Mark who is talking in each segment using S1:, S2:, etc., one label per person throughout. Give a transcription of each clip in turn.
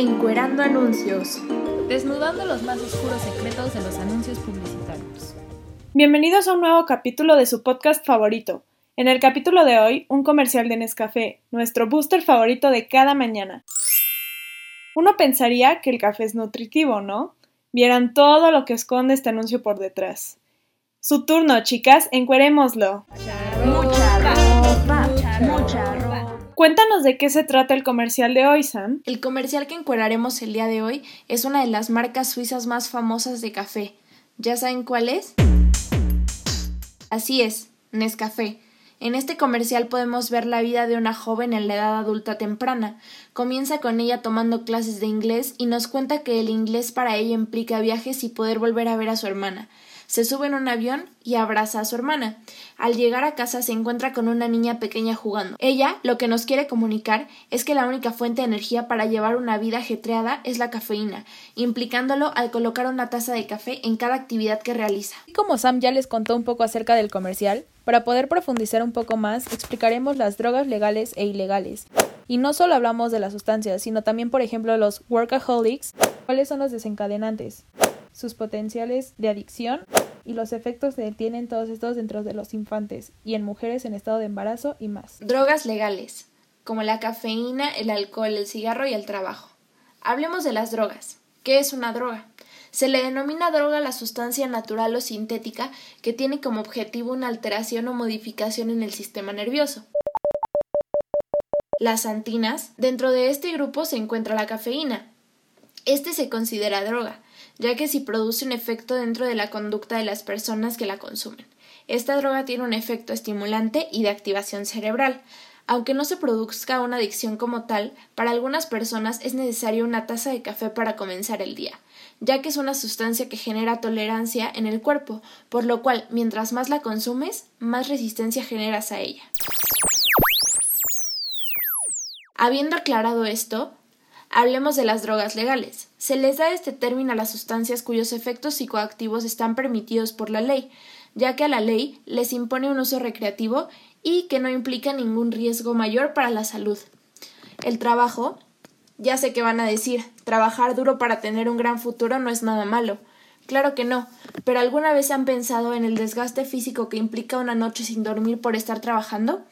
S1: Encuerando anuncios.
S2: Desnudando los más oscuros secretos de los anuncios publicitarios.
S3: Bienvenidos a un nuevo capítulo de su podcast favorito. En el capítulo de hoy, un comercial de Nescafé, nuestro booster favorito de cada mañana. Uno pensaría que el café es nutritivo, ¿no? Vieran todo lo que esconde este anuncio por detrás. Su turno, chicas, encuerémoslo.
S1: Mucha ropa, mucha ropa.
S3: Cuéntanos de qué se trata el comercial de hoy, Sam.
S1: El comercial que encueraremos el día de hoy es una de las marcas suizas más famosas de café. ¿Ya saben cuál es? Así es, Nescafé. En este comercial podemos ver la vida de una joven en la edad adulta temprana. Comienza con ella tomando clases de inglés y nos cuenta que el inglés para ella implica viajes y poder volver a ver a su hermana se sube en un avión y abraza a su hermana. Al llegar a casa se encuentra con una niña pequeña jugando. Ella lo que nos quiere comunicar es que la única fuente de energía para llevar una vida ajetreada es la cafeína, implicándolo al colocar una taza de café en cada actividad que realiza.
S2: Y como Sam ya les contó un poco acerca del comercial, para poder profundizar un poco más, explicaremos las drogas legales e ilegales. Y no solo hablamos de las sustancias, sino también, por ejemplo, los workaholics, cuáles son los desencadenantes, sus potenciales de adicción y los efectos que tienen todos estos dentro de los infantes y en mujeres en estado de embarazo y más.
S1: Drogas legales, como la cafeína, el alcohol, el cigarro y el trabajo. Hablemos de las drogas. ¿Qué es una droga? Se le denomina droga la sustancia natural o sintética que tiene como objetivo una alteración o modificación en el sistema nervioso. Las antinas, dentro de este grupo se encuentra la cafeína. Este se considera droga, ya que si produce un efecto dentro de la conducta de las personas que la consumen. Esta droga tiene un efecto estimulante y de activación cerebral. Aunque no se produzca una adicción como tal, para algunas personas es necesario una taza de café para comenzar el día, ya que es una sustancia que genera tolerancia en el cuerpo, por lo cual mientras más la consumes, más resistencia generas a ella. Habiendo aclarado esto, Hablemos de las drogas legales. Se les da este término a las sustancias cuyos efectos psicoactivos están permitidos por la ley, ya que a la ley les impone un uso recreativo y que no implica ningún riesgo mayor para la salud. El trabajo, ya sé que van a decir, trabajar duro para tener un gran futuro no es nada malo. Claro que no, pero ¿alguna vez han pensado en el desgaste físico que implica una noche sin dormir por estar trabajando?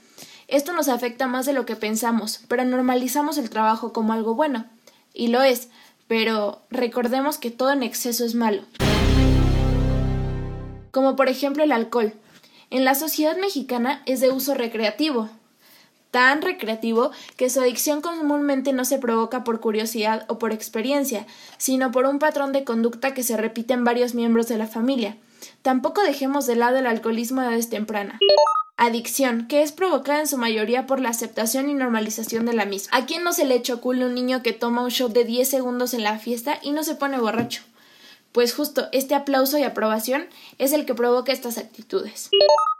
S1: Esto nos afecta más de lo que pensamos, pero normalizamos el trabajo como algo bueno. Y lo es, pero recordemos que todo en exceso es malo. Como por ejemplo el alcohol. En la sociedad mexicana es de uso recreativo, tan recreativo que su adicción comúnmente no se provoca por curiosidad o por experiencia, sino por un patrón de conducta que se repite en varios miembros de la familia. Tampoco dejemos de lado el alcoholismo a edades tempranas. Adicción, que es provocada en su mayoría por la aceptación y normalización de la misma. ¿A quién no se le chocula un niño que toma un shot de 10 segundos en la fiesta y no se pone borracho? Pues justo este aplauso y aprobación es el que provoca estas actitudes.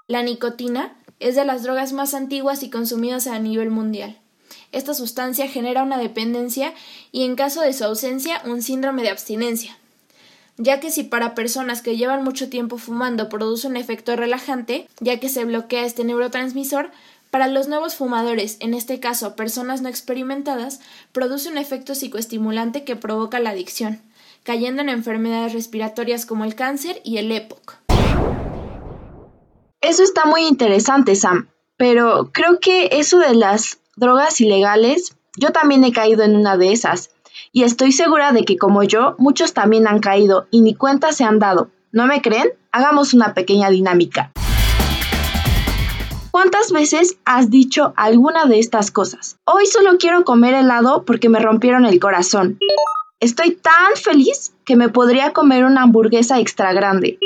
S1: La nicotina es de las drogas más antiguas y consumidas a nivel mundial. Esta sustancia genera una dependencia y en caso de su ausencia un síndrome de abstinencia, ya que si para personas que llevan mucho tiempo fumando produce un efecto relajante, ya que se bloquea este neurotransmisor, para los nuevos fumadores, en este caso personas no experimentadas, produce un efecto psicoestimulante que provoca la adicción, cayendo en enfermedades respiratorias como el cáncer y el EPOC.
S4: Eso está muy interesante, Sam, pero creo que eso de las drogas ilegales, yo también he caído en una de esas. Y estoy segura de que como yo, muchos también han caído y ni cuenta se han dado. ¿No me creen? Hagamos una pequeña dinámica. ¿Cuántas veces has dicho alguna de estas cosas? Hoy solo quiero comer helado porque me rompieron el corazón. Estoy tan feliz que me podría comer una hamburguesa extra grande.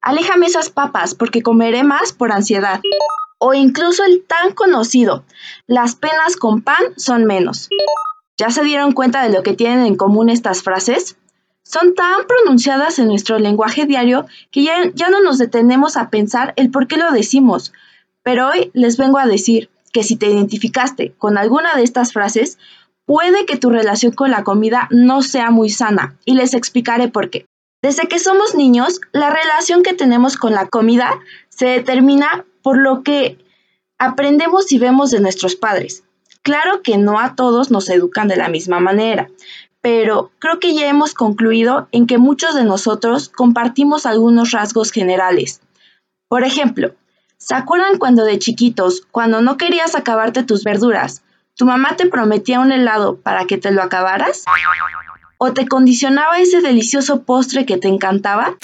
S4: Aléjame esas papas porque comeré más por ansiedad. O incluso el tan conocido, las penas con pan son menos. ¿Ya se dieron cuenta de lo que tienen en común estas frases? Son tan pronunciadas en nuestro lenguaje diario que ya, no nos detenemos a pensar el por qué lo decimos. Pero hoy les vengo a decir que si te identificaste con alguna de estas frases, puede que tu relación con la comida no sea muy sana y les explicaré por qué. Desde que somos niños, la relación que tenemos con la comida se determina por lo que aprendemos y vemos de nuestros padres. Claro que no a todos nos educan de la misma manera, pero creo que ya hemos concluido en que muchos de nosotros compartimos algunos rasgos generales. Por ejemplo, ¿se acuerdan cuando de chiquitos, cuando no querías acabarte tus verduras, tu mamá te prometía un helado para que te lo acabaras? ¿O te condicionaba ese delicioso postre que te encantaba?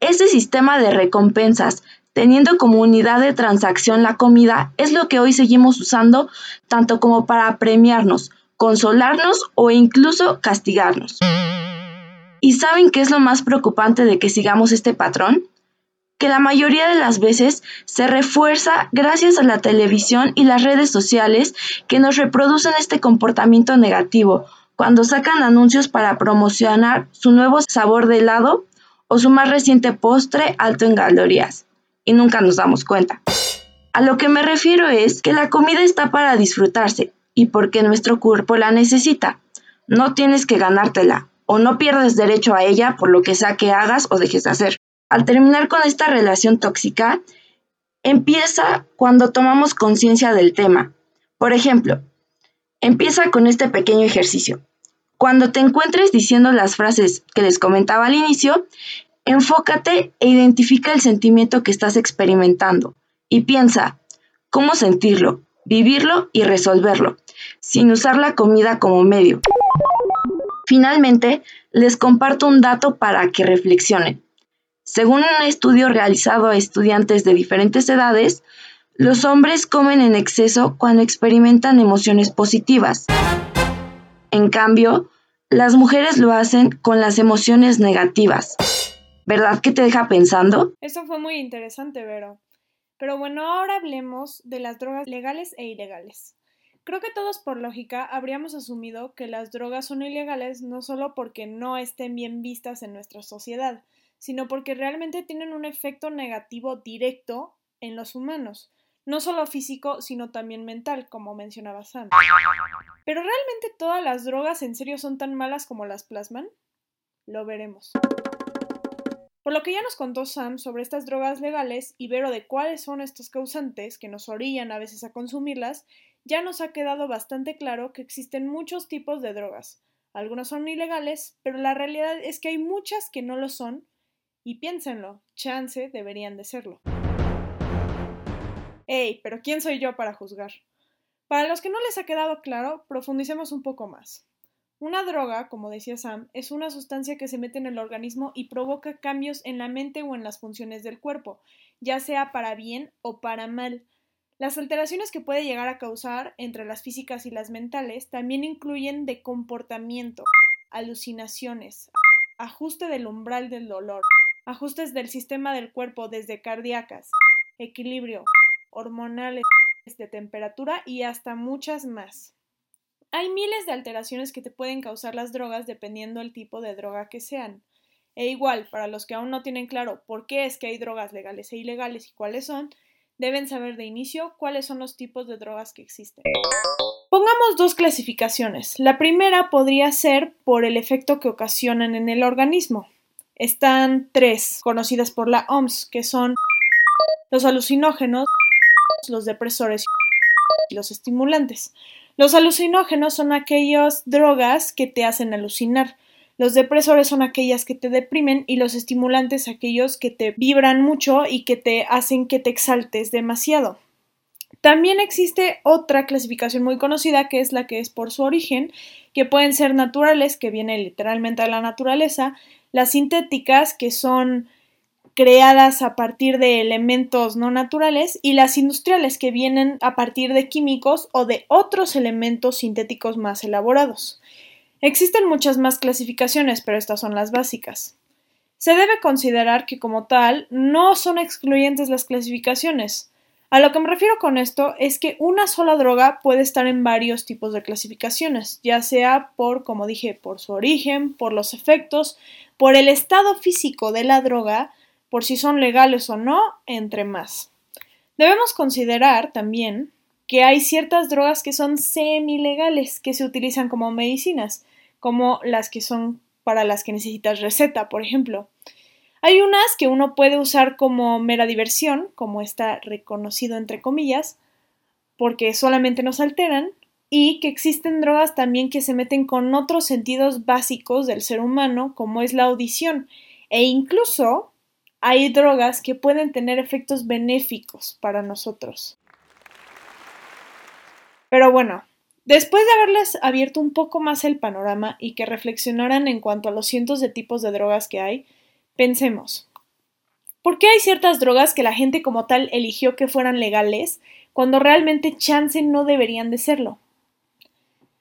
S4: Ese sistema de recompensas, teniendo como unidad de transacción la comida, es lo que hoy seguimos usando tanto como para premiarnos, consolarnos o incluso castigarnos. ¿Y saben qué es lo más preocupante de que sigamos este patrón? Que la mayoría de las veces se refuerza gracias a la televisión y las redes sociales que nos reproducen este comportamiento negativo cuando sacan anuncios para promocionar su nuevo sabor de helado o su más reciente postre alto en calorías. Y nunca nos damos cuenta. A lo que me refiero es que la comida está para disfrutarse y porque nuestro cuerpo la necesita. No tienes que ganártela o no pierdes derecho a ella por lo que sea que hagas o dejes de hacer. Al terminar con esta relación tóxica, empieza cuando tomamos conciencia del tema. Por ejemplo, empieza con este pequeño ejercicio. Cuando te encuentres diciendo las frases que les comentaba al inicio, enfócate e identifica el sentimiento que estás experimentando y piensa cómo sentirlo, vivirlo y resolverlo, sin usar la comida como medio. Finalmente, les comparto un dato para que reflexionen. Según un estudio realizado a estudiantes de diferentes edades, los hombres comen en exceso cuando experimentan emociones positivas. En cambio, las mujeres lo hacen con las emociones negativas. ¿Verdad que te deja pensando?
S3: Eso fue muy interesante, Vero. Pero bueno, ahora hablemos de las drogas legales e ilegales. Creo que todos por lógica habríamos asumido que las drogas son ilegales no solo porque no estén bien vistas en nuestra sociedad, sino porque realmente tienen un efecto negativo directo en los humanos, no solo físico, sino también mental, como mencionaba Sam. ¿Pero realmente todas las drogas en serio son tan malas como las plasman? Lo veremos. Por lo que ya nos contó Sam sobre estas drogas legales y Vero de cuáles son estos causantes que nos orillan a veces a consumirlas, ya nos ha quedado bastante claro que existen muchos tipos de drogas. Algunas son ilegales, pero la realidad es que hay muchas que no lo son y piénsenlo, chance deberían de serlo. Ey, pero ¿quién soy yo para juzgar? Para los que no les ha quedado claro, profundicemos un poco más. Una droga, como decía Sam, es una sustancia que se mete en el organismo y provoca cambios en la mente o en las funciones del cuerpo, ya sea para bien o para mal. Las alteraciones que puede llegar a causar entre las físicas y las mentales también incluyen de comportamiento, alucinaciones, ajuste del umbral del dolor, ajustes del sistema del cuerpo desde cardíacas, equilibrio, hormonales, de temperatura y hasta muchas más. Hay miles de alteraciones que te pueden causar las drogas dependiendo del tipo de droga que sean. E igual, para los que aún no tienen claro por qué es que hay drogas legales e ilegales y cuáles son, deben saber de inicio cuáles son los tipos de drogas que existen. Pongamos dos clasificaciones. La primera podría ser por el efecto que ocasionan en el organismo están tres conocidas por la OMS, que son los alucinógenos, los depresores y los estimulantes. Los alucinógenos son aquellas drogas que te hacen alucinar. Los depresores son aquellas que te deprimen y los estimulantes aquellos que te vibran mucho y que te hacen que te exaltes demasiado. También existe otra clasificación muy conocida que es la que es por su origen, que pueden ser naturales, que viene literalmente de la naturaleza, las sintéticas, que son creadas a partir de elementos no naturales, y las industriales, que vienen a partir de químicos o de otros elementos sintéticos más elaborados. Existen muchas más clasificaciones, pero estas son las básicas. Se debe considerar que como tal no son excluyentes las clasificaciones. A lo que me refiero con esto es que una sola droga puede estar en varios tipos de clasificaciones, ya sea por, como dije, por su origen, por los efectos, por el estado físico de la droga, por si son legales o no, entre más. Debemos considerar también que hay ciertas drogas que son semilegales, que se utilizan como medicinas, como las que son para las que necesitas receta, por ejemplo. Hay unas que uno puede usar como mera diversión, como está reconocido entre comillas, porque solamente nos alteran, y que existen drogas también que se meten con otros sentidos básicos del ser humano, como es la audición, e incluso hay drogas que pueden tener efectos benéficos para nosotros. Pero bueno, después de haberles abierto un poco más el panorama y que reflexionaran en cuanto a los cientos de tipos de drogas que hay, pensemos, ¿por qué hay ciertas drogas que la gente como tal eligió que fueran legales cuando realmente chance no deberían de serlo?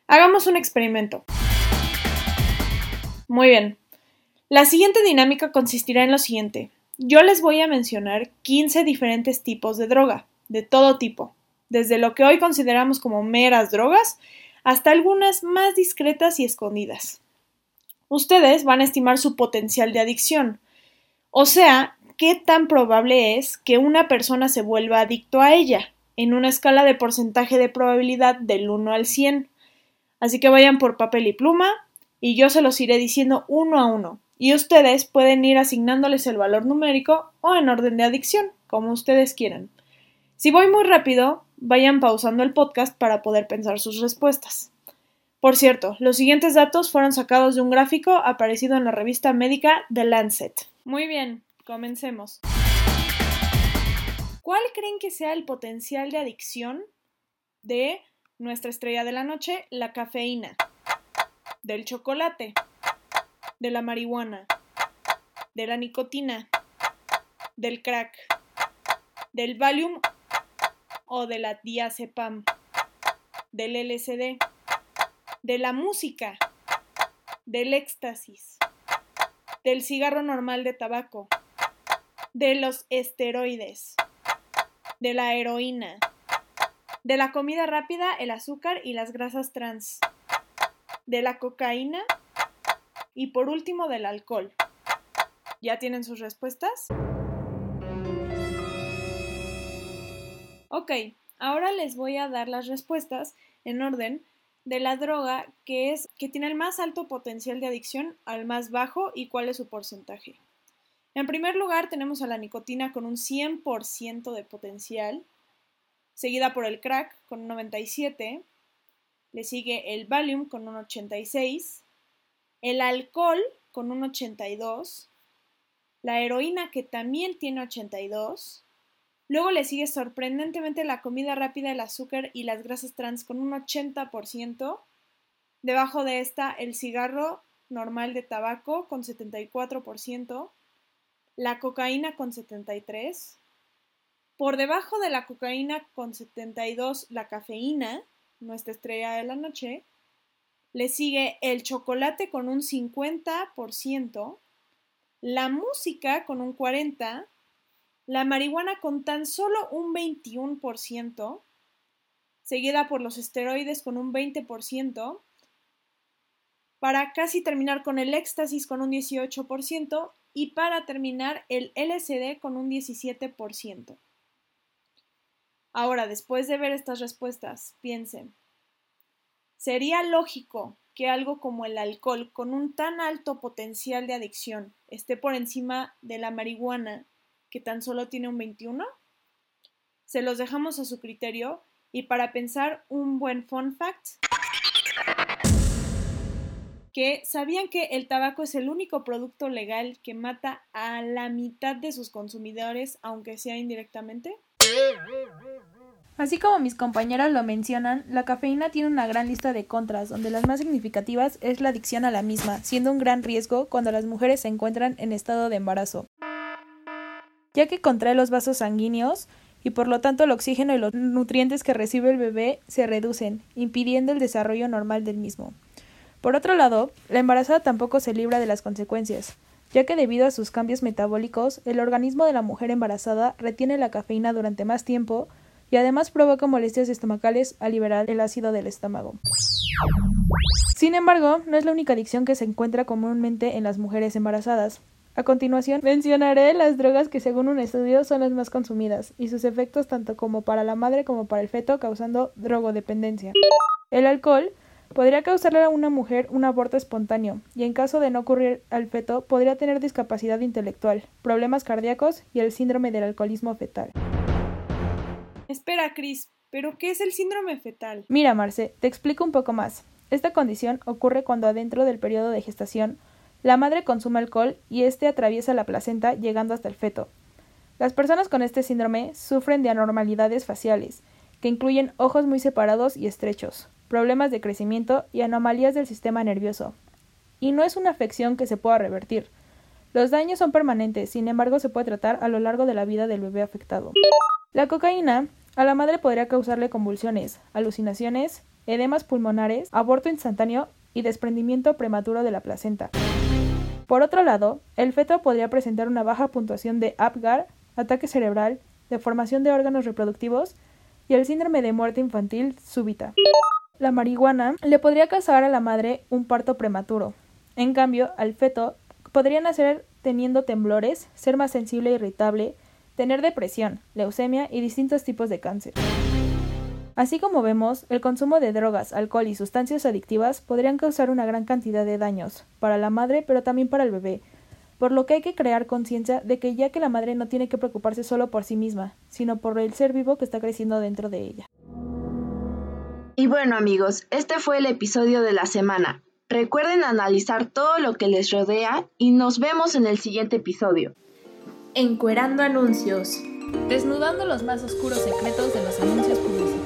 S3: Hagamos un experimento. Muy bien. La siguiente dinámica consistirá en lo siguiente. Yo les voy a mencionar 15 diferentes tipos de droga, de todo tipo, desde lo que hoy consideramos como meras drogas hasta algunas más discretas y escondidas. Ustedes van a estimar su potencial de adicción, o sea, qué tan probable es que una persona se vuelva adicto a ella, en una escala de porcentaje de probabilidad del 1 al 100. Así que vayan por papel y pluma y yo se los iré diciendo uno a uno. Y ustedes pueden ir asignándoles el valor numérico o en orden de adicción, como ustedes quieran. Si voy muy rápido, vayan pausando el podcast para poder pensar sus respuestas. Por cierto, los siguientes datos fueron sacados de un gráfico aparecido en la revista médica The Lancet. Muy bien, comencemos. ¿Cuál creen que sea el potencial de adicción de nuestra estrella de la noche, la cafeína, del chocolate, de la marihuana, de la nicotina, del crack, del Valium o de la diazepam, del LSD, de la música, del éxtasis, del cigarro normal de tabaco, de los esteroides, de la heroína, de la comida rápida, el azúcar y las grasas trans. De la cocaína. Y por último, del alcohol. ¿Ya tienen sus respuestas? Ok, ahora les voy a dar las respuestas en orden de la droga que es que tiene el más alto potencial de adicción al más bajo y cuál es su porcentaje. En primer lugar tenemos a la nicotina con un 100% de potencial, seguida por el crack con un 97, le sigue el Valium con un 86, el alcohol con un 82, la heroína que también tiene 82, luego le sigue sorprendentemente la comida rápida, el azúcar y las grasas trans con un 80%, debajo de esta el cigarro normal de tabaco con 74%, la cocaína con 73%, por debajo de la cocaína con 72 la cafeína, nuestra estrella de la noche. Le sigue el chocolate con un 50%, la música con un 40%, la marihuana con tan solo un 21%, seguida por los esteroides con un 20%, para casi terminar con el éxtasis con un 18% y para terminar el LSD con un 17%. Ahora, después de ver estas respuestas, piensen, ¿sería lógico que algo como el alcohol, con un tan alto potencial de adicción, esté por encima de la marihuana, que tan solo tiene un 21? Se los dejamos a su criterio y para pensar un buen fun fact, que sabían que el tabaco es el único producto legal que mata a la mitad de sus consumidores, aunque sea indirectamente.
S2: Así como mis compañeras lo mencionan, la cafeína tiene una gran lista de contras, donde las más significativas es la adicción a la misma, siendo un gran riesgo cuando las mujeres se encuentran en estado de embarazo, ya que contrae los vasos sanguíneos y por lo tanto el oxígeno y los nutrientes que recibe el bebé se reducen, impidiendo el desarrollo normal del mismo. Por otro lado, la embarazada tampoco se libra de las consecuencias, ya que debido a sus cambios metabólicos, el organismo de la mujer embarazada retiene la cafeína durante más tiempo, y además provoca molestias estomacales al liberar el ácido del estómago. Sin embargo, no es la única adicción que se encuentra comúnmente en las mujeres embarazadas. A continuación, mencionaré las drogas que según un estudio son las más consumidas y sus efectos tanto como para la madre como para el feto causando drogodependencia. El alcohol podría causarle a una mujer un aborto espontáneo y en caso de no ocurrir al feto podría tener discapacidad intelectual, problemas cardíacos y el síndrome del alcoholismo fetal.
S3: Espera, Chris, ¿Pero qué es el síndrome fetal?
S2: Mira, Marce, te explico un poco más. Esta condición ocurre cuando adentro del periodo de gestación la madre consume alcohol y éste atraviesa la placenta llegando hasta el feto. Las personas con este síndrome sufren de anormalidades faciales, que incluyen ojos muy separados y estrechos, problemas de crecimiento y anomalías del sistema nervioso. Y no es una afección que se pueda revertir. Los daños son permanentes, sin embargo se puede tratar a lo largo de la vida del bebé afectado. La cocaína a la madre podría causarle convulsiones, alucinaciones, edemas pulmonares, aborto instantáneo y desprendimiento prematuro de la placenta. Por otro lado, el feto podría presentar una baja puntuación de APGAR, ataque cerebral, deformación de órganos reproductivos y el síndrome de muerte infantil súbita. La marihuana le podría causar a la madre un parto prematuro. En cambio, al feto podría nacer teniendo temblores, ser más sensible e irritable, tener depresión, leucemia y distintos tipos de cáncer. Así como vemos, el consumo de drogas, alcohol y sustancias adictivas podrían causar una gran cantidad de daños para la madre, pero también para el bebé, por lo que hay que crear conciencia de que ya que la madre no tiene que preocuparse solo por sí misma, sino por el ser vivo que está creciendo dentro de ella.
S4: Y bueno amigos, este fue el episodio de la semana. Recuerden analizar todo lo que les rodea y nos vemos en el siguiente episodio.
S1: Encuerando anuncios.
S2: Desnudando los más oscuros secretos de los anuncios publicitarios.